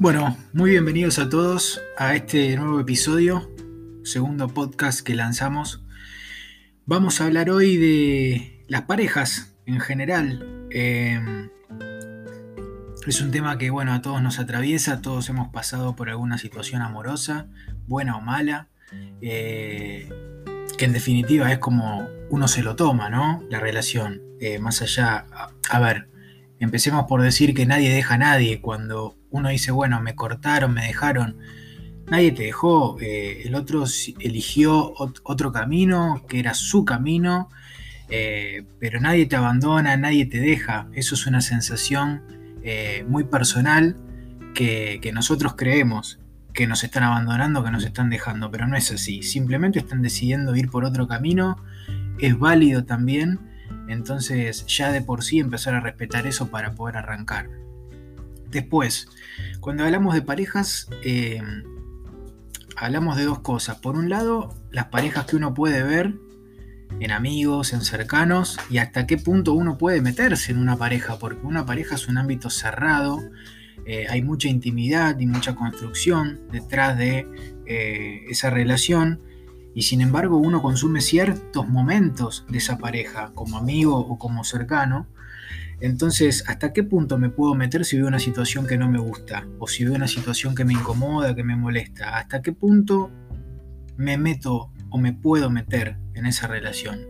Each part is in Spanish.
Bueno, muy bienvenidos a todos a este nuevo episodio, segundo podcast que lanzamos. Vamos a hablar hoy de las parejas en general. Em, es un tema que, bueno, a todos nos atraviesa, todos hemos pasado por alguna situación amorosa, buena o mala, eh, que en definitiva es como uno se lo toma, ¿no? La relación, eh, más allá, a ver, empecemos por decir que nadie deja a nadie cuando uno dice, bueno, me cortaron, me dejaron, nadie te dejó, eh, el otro eligió otro camino, que era su camino, eh, pero nadie te abandona, nadie te deja. Eso es una sensación eh, muy personal que, que, nosotros creemos que nos están abandonando, que nos están dejando, pero no es así. Simplemente están decidiendo ir por otro camino, es válido también, entonces ya de por sí empezar a respetar eso para poder arrancar. Después, cuando hablamos de parejas, eh, hablamos de dos cosas. Por un lado, las parejas que uno puede ver en amigos, en cercanos, y hasta qué punto uno puede meterse en una pareja, porque una pareja es un ámbito cerrado, eh, hay mucha intimidad y mucha construcción detrás de eh, esa relación, y sin embargo uno consume ciertos momentos de esa pareja, como amigo o como cercano, entonces, ¿hasta qué punto me puedo meter si veo una situación que no me gusta? O si veo una situación que me incomoda, que me molesta. ¿Hasta qué punto me meto o me puedo meter en esa relación?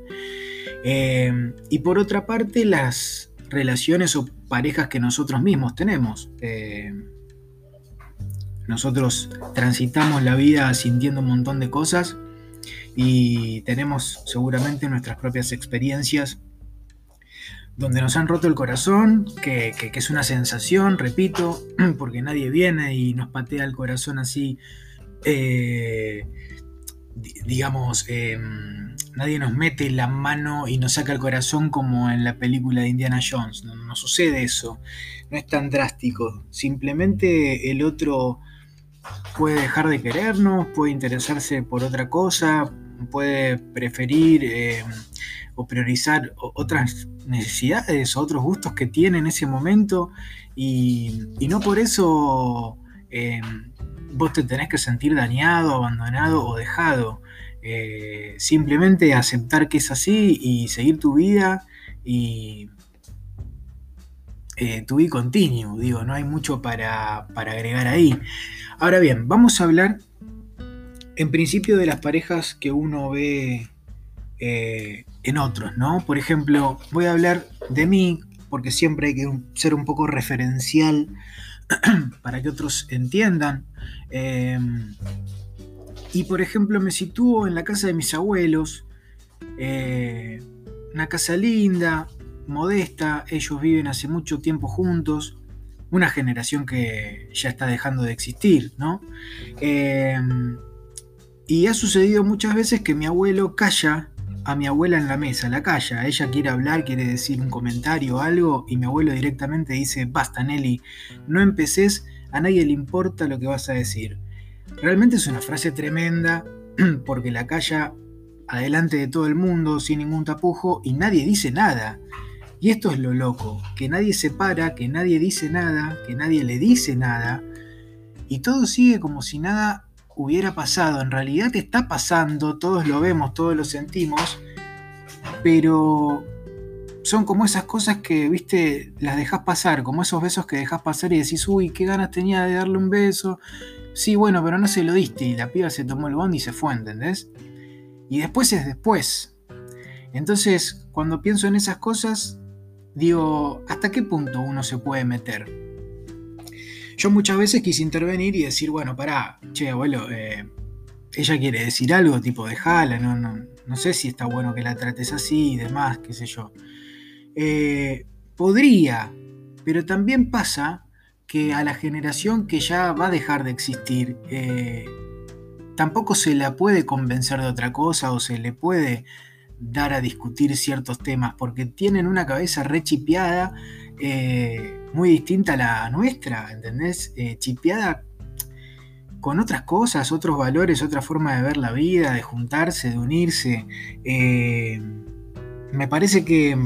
Eh, y por otra parte, las relaciones o parejas que nosotros mismos tenemos. Eh, nosotros transitamos la vida sintiendo un montón de cosas y tenemos seguramente nuestras propias experiencias donde nos han roto el corazón, que, es una sensación, repito, porque nadie viene y nos patea el corazón así, eh, digamos, em, nadie nos mete la mano y nos saca el corazón como en la película de Indiana Jones, no, no sucede eso, no es tan drástico, simplemente el otro puede dejar de querernos, puede interesarse por otra cosa, puede preferir em, o priorizar otras necesidades o otros gustos que tiene en ese momento y, no por eso eh, vos te tenés que sentir dañado, abandonado o dejado. Eh, simplemente aceptar que es así y seguir tu vida y eh, tu vida continuo, digo, no hay mucho para, para agregar ahí. Ahora bien, vamos a hablar en principio de las parejas que uno ve eh, en otros, ¿no? Por ejemplo, voy a hablar de mí, porque siempre hay que ser un poco referencial para que otros entiendan. Em, y por ejemplo, me sitúo en la casa de mis abuelos, eh, una casa linda, modesta, ellos viven hace mucho tiempo juntos, una generación que ya está dejando de existir, ¿no? Em, y ha sucedido muchas veces que mi abuelo calla a mi abuela en la mesa, la calla. Ella quiere hablar, quiere decir un comentario o algo, y mi abuelo directamente dice: Basta, Nelly, no empeces, a nadie le importa lo que vas a decir. Realmente es una frase tremenda, porque la calla adelante de todo el mundo, sin ningún tapujo, y nadie dice nada. Y esto es lo loco, que nadie se para, que nadie dice nada, que nadie le dice nada, y todo sigue como si nada hubiera pasado, en realidad está pasando, todos lo vemos, todos lo sentimos, pero son como esas cosas que, viste, las dejas pasar, como esos besos que dejas pasar y decís, uy, qué ganas tenía de darle un beso. Sí, bueno, pero no se lo diste y la piba se tomó el bond y se fue, ¿entendés? Y después es después. Entonces, cuando pienso en esas cosas, digo, ¿hasta qué punto uno se puede meter? Yo muchas veces quise intervenir y decir, bueno, pará, che, abuelo, eh, ella quiere decir algo, tipo, dejala, no, no, no sé si está bueno que la trates así y demás, qué sé yo. Eh, podría, pero también pasa que a la generación que ya va a dejar de existir, eh, tampoco se la puede convencer de otra cosa o se le puede dar a discutir ciertos temas porque tienen una cabeza rechipeada eh, muy distinta a la nuestra, ¿entendés? Eh, chipeada con otras cosas, otros valores, otra forma de ver la vida, de juntarse, de unirse. Eh, me parece que,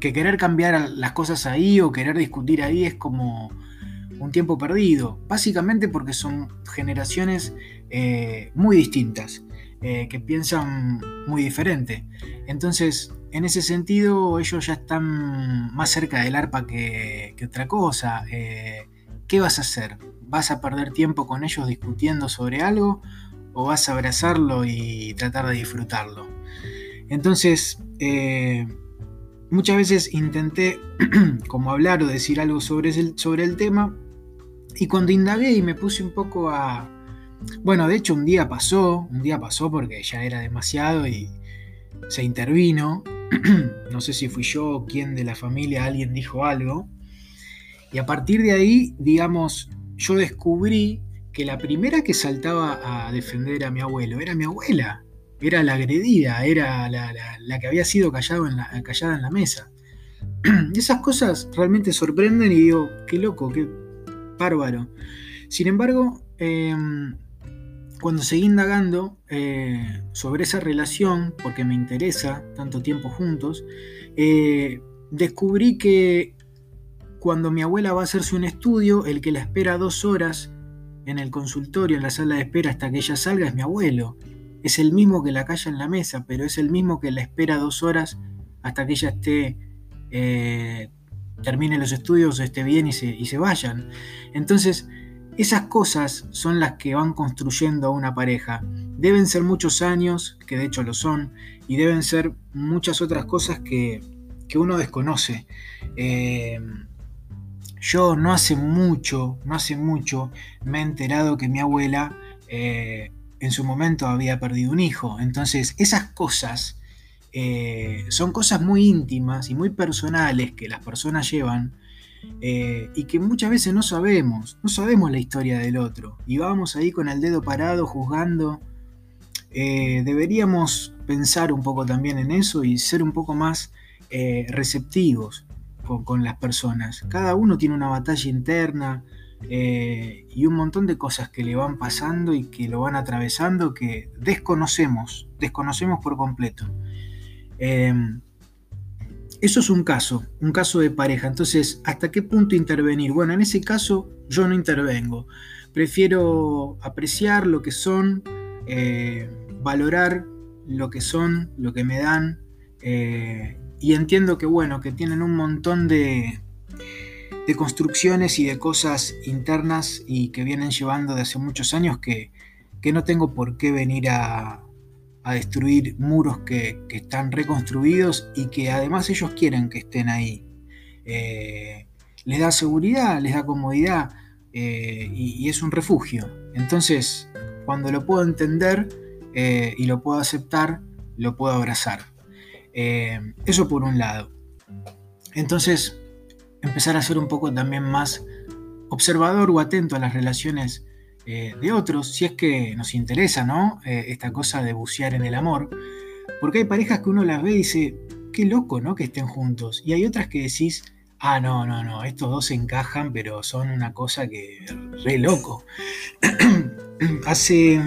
que, querer cambiar las cosas ahí o querer discutir ahí es como, un tiempo perdido, básicamente porque son generaciones muy distintas, que piensan muy diferente. Entonces, en ese sentido, ellos ya están más cerca del arpa que, otra cosa. Eh, ¿Qué vas a hacer? ¿Vas a perder tiempo con ellos discutiendo sobre algo o vas a abrazarlo y tratar de disfrutarlo? Entonces, muchas veces intenté como hablar o decir algo sobre el, sobre el tema y cuando indagué y me puse un poco a... Bueno, de hecho un día pasó, un día pasó porque ya era demasiado y se intervino. no sé si fui yo o quién de la familia, alguien dijo algo. Y a partir de ahí, digamos, yo descubrí que la primera que saltaba a defender a mi abuelo era mi abuela era la agredida, era la, que había sido callado en callada en la mesa. Y esas cosas realmente sorprenden y digo, qué loco, qué bárbaro. Sin embargo, em, cuando seguí indagando eh, sobre esa relación, porque me interesa tanto tiempo juntos, eh, descubrí que cuando mi abuela va a hacerse un estudio, el que la espera dos horas en el consultorio, en la sala de espera hasta que ella salga, es mi abuelo. Es el mismo que la calla en la mesa, pero es el mismo que la espera dos horas hasta que ella esté, eh, termine los estudios, esté bien y se, y se vayan. Entonces, esas cosas son las que van construyendo a una pareja. Deben ser muchos años, que de hecho lo son, y deben ser muchas otras cosas que, uno desconoce. Eh, yo no hace mucho, no hace mucho, me he enterado que mi abuela eh, en su momento había perdido un hijo. Entonces, esas cosas eh, son cosas muy íntimas y muy personales que las personas llevan eh, y que muchas veces no sabemos, no sabemos la historia del otro. Y vamos ahí con el dedo parado juzgando. Eh, deberíamos pensar un poco también en eso y ser un poco más receptivos con las personas. Cada uno tiene una batalla interna, eh, y un montón de cosas que le van pasando y que lo van atravesando que desconocemos, desconocemos por completo. Eso es un caso, un caso de pareja. Entonces, ¿hasta qué punto intervenir? Bueno, en ese caso yo no intervengo. Prefiero apreciar lo que son, eh, valorar lo que son, lo que me dan. Eh, y entiendo que, bueno, que tienen un montón de, de construcciones y de cosas internas y que vienen llevando de hace muchos años que, no tengo por qué venir a, destruir muros que, están reconstruidos y que además ellos quieren que estén ahí. Eh, les da seguridad, les da comodidad eh, y, es un refugio. Entonces, cuando lo puedo entender eh, y lo puedo aceptar, lo puedo abrazar. eso por un lado. Entonces, empezar a ser un poco también más observador o atento a las relaciones eh, de otros, si es que nos interesa, ¿no? Eh, esta cosa de bucear en el amor. Porque hay parejas que uno las ve y dice, qué loco, ¿no? Que estén juntos. Y hay otras que decís, ah, no, no, no, estos dos se encajan, pero son una cosa que re loco. hace,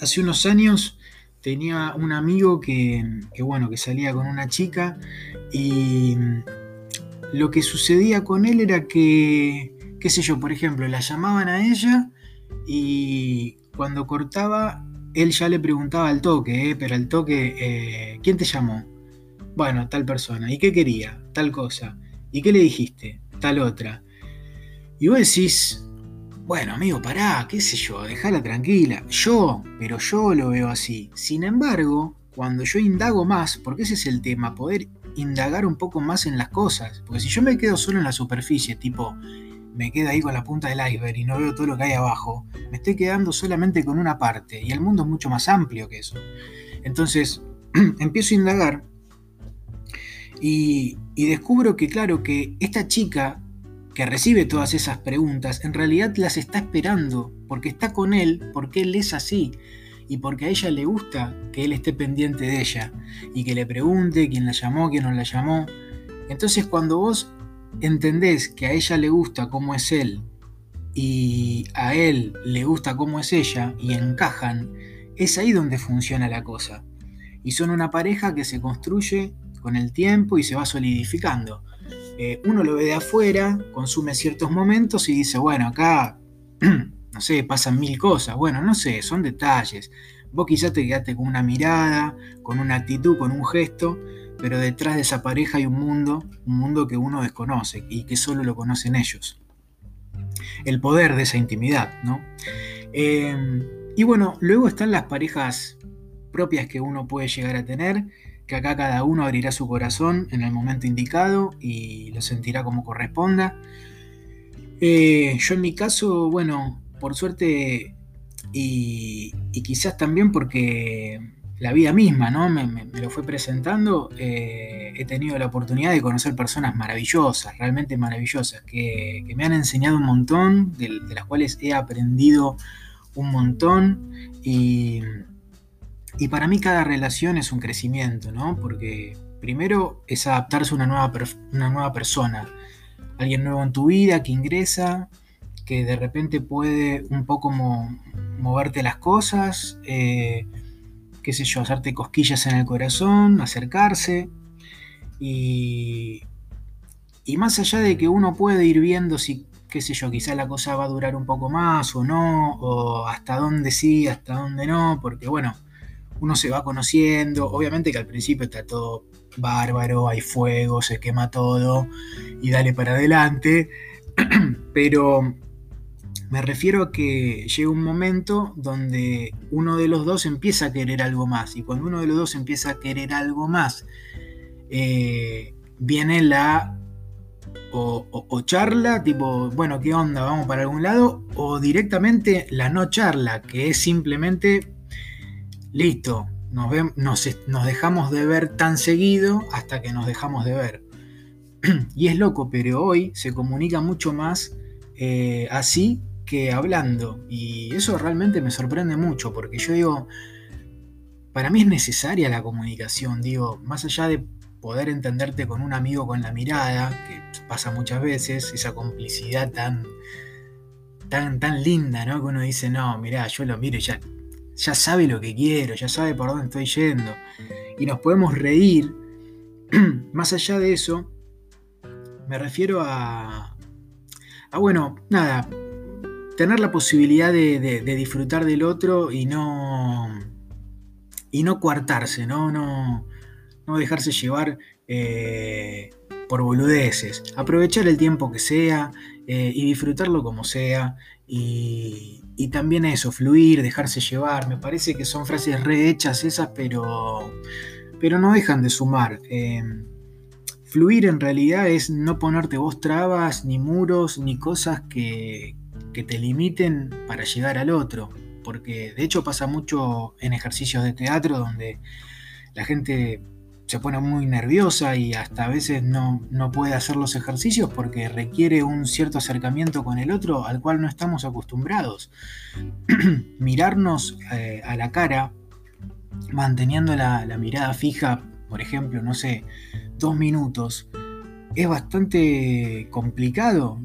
hace unos años tenía un amigo que, que, bueno, que salía con una chica y lo que sucedía con él era que, qué sé yo, por ejemplo, la llamaban a ella y cuando cortaba, él ya le preguntaba al toque, eh, pero al toque, eh, ¿quién te llamó? Bueno, tal persona. ¿Y qué quería? Tal cosa. ¿Y qué le dijiste? Tal otra. Y vos decís, bueno, amigo, pará, qué sé yo, déjala tranquila. Yo, pero yo lo veo así. Sin embargo, cuando yo indago más, porque ese es el tema, poder indagar un poco más en las cosas. Porque si yo me quedo solo en la superficie, tipo, me quedo ahí con la punta del iceberg y no veo todo lo que hay abajo, me estoy quedando solamente con una parte. Y el mundo es mucho más amplio que eso. Entonces, empiezo a indagar y, y descubro que, claro, que esta chica que recibe todas esas preguntas, en realidad las está esperando, porque está con él, porque él es así y porque a ella le gusta que él esté pendiente de ella y que le pregunte quién la llamó, quién no la llamó. Entonces cuando vos entendés que a ella le gusta cómo es él y a él le gusta cómo es ella y encajan, es ahí donde funciona la cosa. Y son una pareja que se construye con el tiempo y se va solidificando. eh, uno lo ve de afuera, consume ciertos momentos y dice, bueno, acá, no sé, pasan mil cosas. Bueno, no sé, son detalles. Vos quizás te quedaste con una mirada, con una actitud, con un gesto, pero detrás de esa pareja hay un mundo, un mundo que uno desconoce y que solo lo conocen ellos. El poder de esa intimidad, ¿no? Em, y bueno, luego están las parejas propias que uno puede llegar a tener, que acá cada uno abrirá su corazón en el momento indicado y lo sentirá como corresponda. Eh, yo en mi caso, bueno, por suerte y, quizás también porque la vida misma, ¿no? Me, lo fue presentando, eh, he tenido la oportunidad de conocer personas maravillosas, realmente maravillosas, que, me han enseñado un montón, de, las cuales he aprendido un montón y, y para mí cada relación es un crecimiento, ¿no? Porque primero es adaptarse a una nueva, persona, alguien nuevo en tu vida que ingresa, que de repente puede un poco moverte las cosas, eh, qué sé yo, hacerte cosquillas en el corazón, acercarse. Y, y más allá de que uno puede ir viendo si, qué sé yo, quizá la cosa va a durar un poco más o no, o hasta dónde sí, hasta dónde no, porque bueno, uno se va conociendo, obviamente que al principio está todo bárbaro, hay fuego, se quema todo y dale para adelante, pero me refiero a que llega un momento donde uno de los dos empieza a querer algo más y cuando uno de los dos empieza a querer algo más, eh, viene la o, charla, tipo, bueno, ¿qué onda? ¿Vamos para algún lado? O directamente la no charla, que es simplemente, listo, nos, dejamos de ver tan seguido hasta que nos dejamos de ver. y es loco, pero hoy se comunica mucho más eh, así hablando. Y eso realmente me sorprende mucho, porque yo digo, para mí es necesaria la comunicación, digo, más allá de poder entenderte con un amigo con la mirada, que pasa muchas veces, esa complicidad tan, tan, tan linda, ¿no? Que uno dice, no, mirá, yo lo miro y ya ya sabe lo que quiero, ya sabe por dónde estoy yendo. Y nos podemos reír. Más allá de eso, me refiero a, a bueno, nada, tener la posibilidad de, disfrutar del otro y no, y no coartarse, no, no, no dejarse llevar eh, por boludeces. Aprovechar el tiempo que sea eh, y disfrutarlo como sea. Y, también eso, fluir, dejarse llevar. Me parece que son frases rehechas esas, pero, pero no dejan de sumar. Em, fluir en realidad es no ponerte vos trabas, ni muros, ni cosas que, que te limiten para llegar al otro. Porque de hecho pasa mucho en ejercicios de teatro donde la gente se pone muy nerviosa y hasta a veces no, puede hacer los ejercicios porque requiere un cierto acercamiento con el otro al cual no estamos acostumbrados. Mirarnos eh, a la cara, manteniendo la, mirada fija, por ejemplo, no sé, dos minutos, es bastante complicado.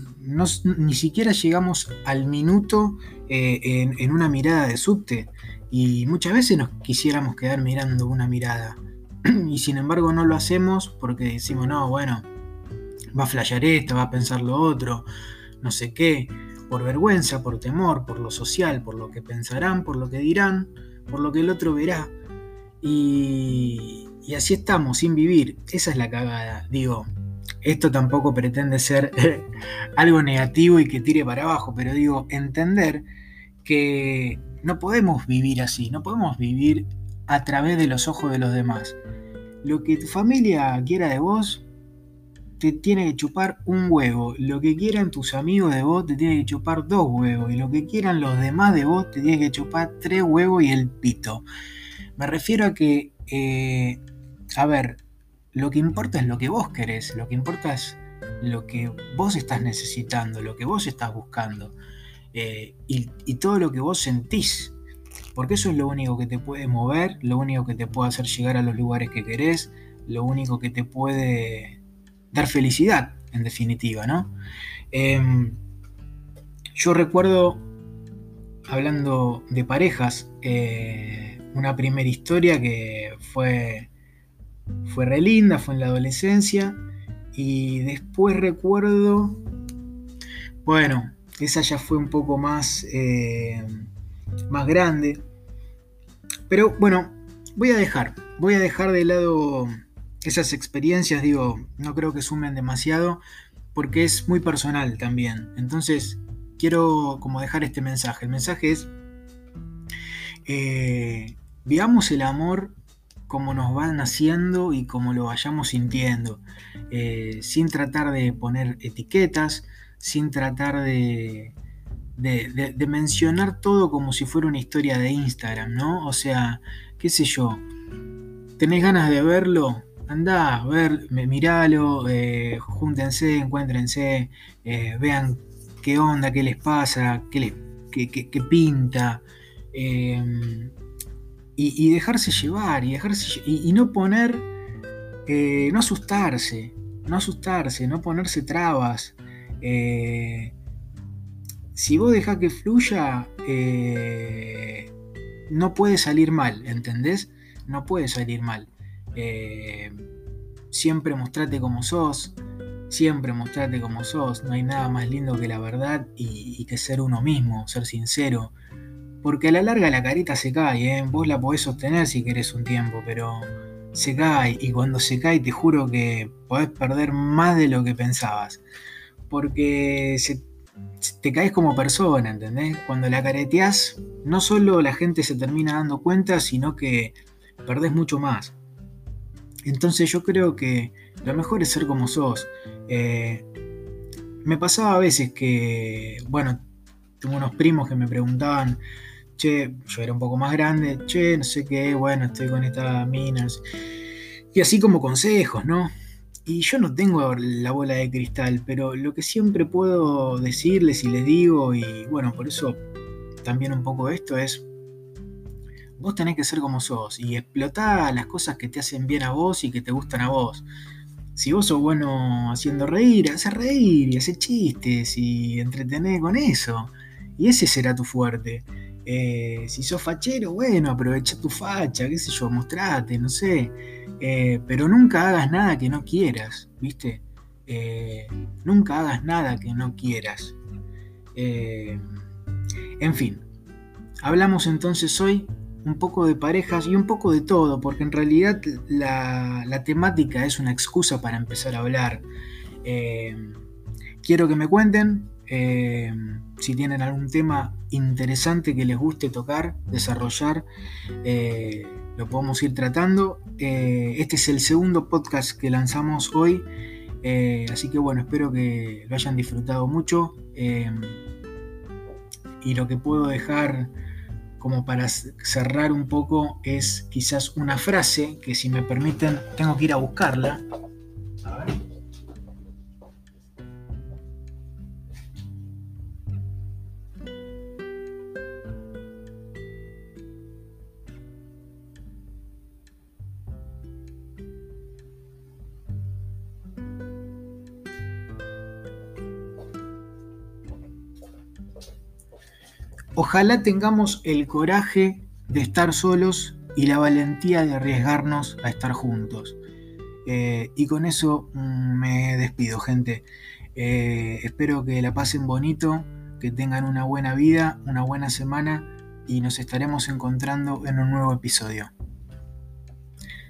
ni siquiera llegamos al minuto eh, en, en una mirada de subte y muchas veces nos quisiéramos quedar mirando una mirada y sin embargo no lo hacemos porque decimos, no, bueno, va a flashear esto, va a pensar lo otro, no sé qué, por vergüenza, por temor, por lo social, por lo que pensarán, por lo que dirán, por lo que el otro verá. Y, y así estamos, sin vivir. Esa es la cagada. Digo, esto tampoco pretende ser algo negativo y que tire para abajo, pero digo, entender que no podemos vivir así, no podemos vivir a través de los ojos de los demás. Lo que tu familia quiera de vos, te tiene que chupar un huevo. Lo que quieran tus amigos de vos, te tiene que chupar dos huevos. Y lo que quieran los demás de vos, te tiene que chupar tres huevos y el pito. Me refiero a que, eh, a ver, lo que importa es lo que vos querés. Lo que importa es lo que vos estás necesitando, lo que vos estás buscando. Eh, y todo lo que vos sentís porque eso es lo único que te puede mover, lo único que te puede hacer llegar a los lugares que querés, lo único que te puede dar felicidad, en definitiva, ¿no? Em, yo recuerdo, hablando de parejas, eh, una primera historia que fue, fue re linda, fue en la adolescencia, Y después recuerdo, bueno, esa ya fue un poco más, eh, más grande. Pero bueno, voy a dejar, voy a dejar de lado esas experiencias, digo, no creo que sumen demasiado porque es muy personal también. Entonces, quiero como dejar este mensaje. El mensaje es, eh, veamos el amor como nos van haciendo y como lo vayamos sintiendo, eh, sin tratar de poner etiquetas, sin tratar de, de, mencionar todo como si fuera una historia de Instagram, ¿no? O sea, qué sé yo, tenés ganas de verlo, andá, ver, miralo, eh, júntense, encuéntrense, eh, vean qué onda, qué les pasa, qué, les, qué, pinta. Em, y, dejarse llevar y, dejarse, y, no poner, eh, no asustarse, no asustarse, no ponerse trabas. Eh, si vos dejás que fluya, eh, no puede salir mal, ¿entendés? No puede salir mal. siempre mostrate como sos, siempre mostrate como sos. No hay nada más lindo que la verdad y, y que ser uno mismo, ser sincero. Porque a la larga la carita se cae, ¿eh? vos la podés sostener si querés un tiempo, pero se cae y cuando se cae te juro que podés perder más de lo que pensabas. Porque te caes como persona, ¿entendés? Cuando la careteás, no solo la gente se termina dando cuenta, sino que perdés mucho más. Entonces yo creo que lo mejor es ser como sos. Eh, me pasaba a veces que, bueno, tengo unos primos que me preguntaban, che, yo era un poco más grande, che, no sé qué, bueno, estoy con estas minas. Y así como consejos, ¿no? Y yo no tengo la bola de cristal, pero lo que siempre puedo decirles y les digo, y bueno, por eso también un poco esto es, vos tenés que ser como sos y explotar las cosas que te hacen bien a vos y que te gustan a vos. Si vos sos bueno haciendo reír, hacer reír y hacer chistes y entretener con eso. Y ese será tu fuerte. Eh, si sos fachero, bueno, aprovecha tu facha, qué sé yo, mostrate, no sé. Eh, pero nunca hagas nada que no quieras, ¿viste? Eh, nunca hagas nada que no quieras. en fin, hablamos entonces hoy un poco de parejas y un poco de todo, porque en realidad la, la temática es una excusa para empezar a hablar. quiero que me cuenten eh, si tienen algún tema interesante que les guste tocar, desarrollar, eh, lo podemos ir tratando. Eh, este es el segundo podcast que lanzamos hoy, así que bueno, espero que lo hayan disfrutado mucho. y lo que puedo dejar como para cerrar un poco es quizás una frase que si me permiten tengo que ir a buscarla. Ojalá tengamos el coraje de estar solos y la valentía de arriesgarnos a estar juntos. Eh, y con eso me despido, gente. Eh, espero que la pasen bonito, que tengan una buena vida, una buena semana y nos estaremos encontrando en un nuevo episodio.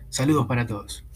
Saludos para todos.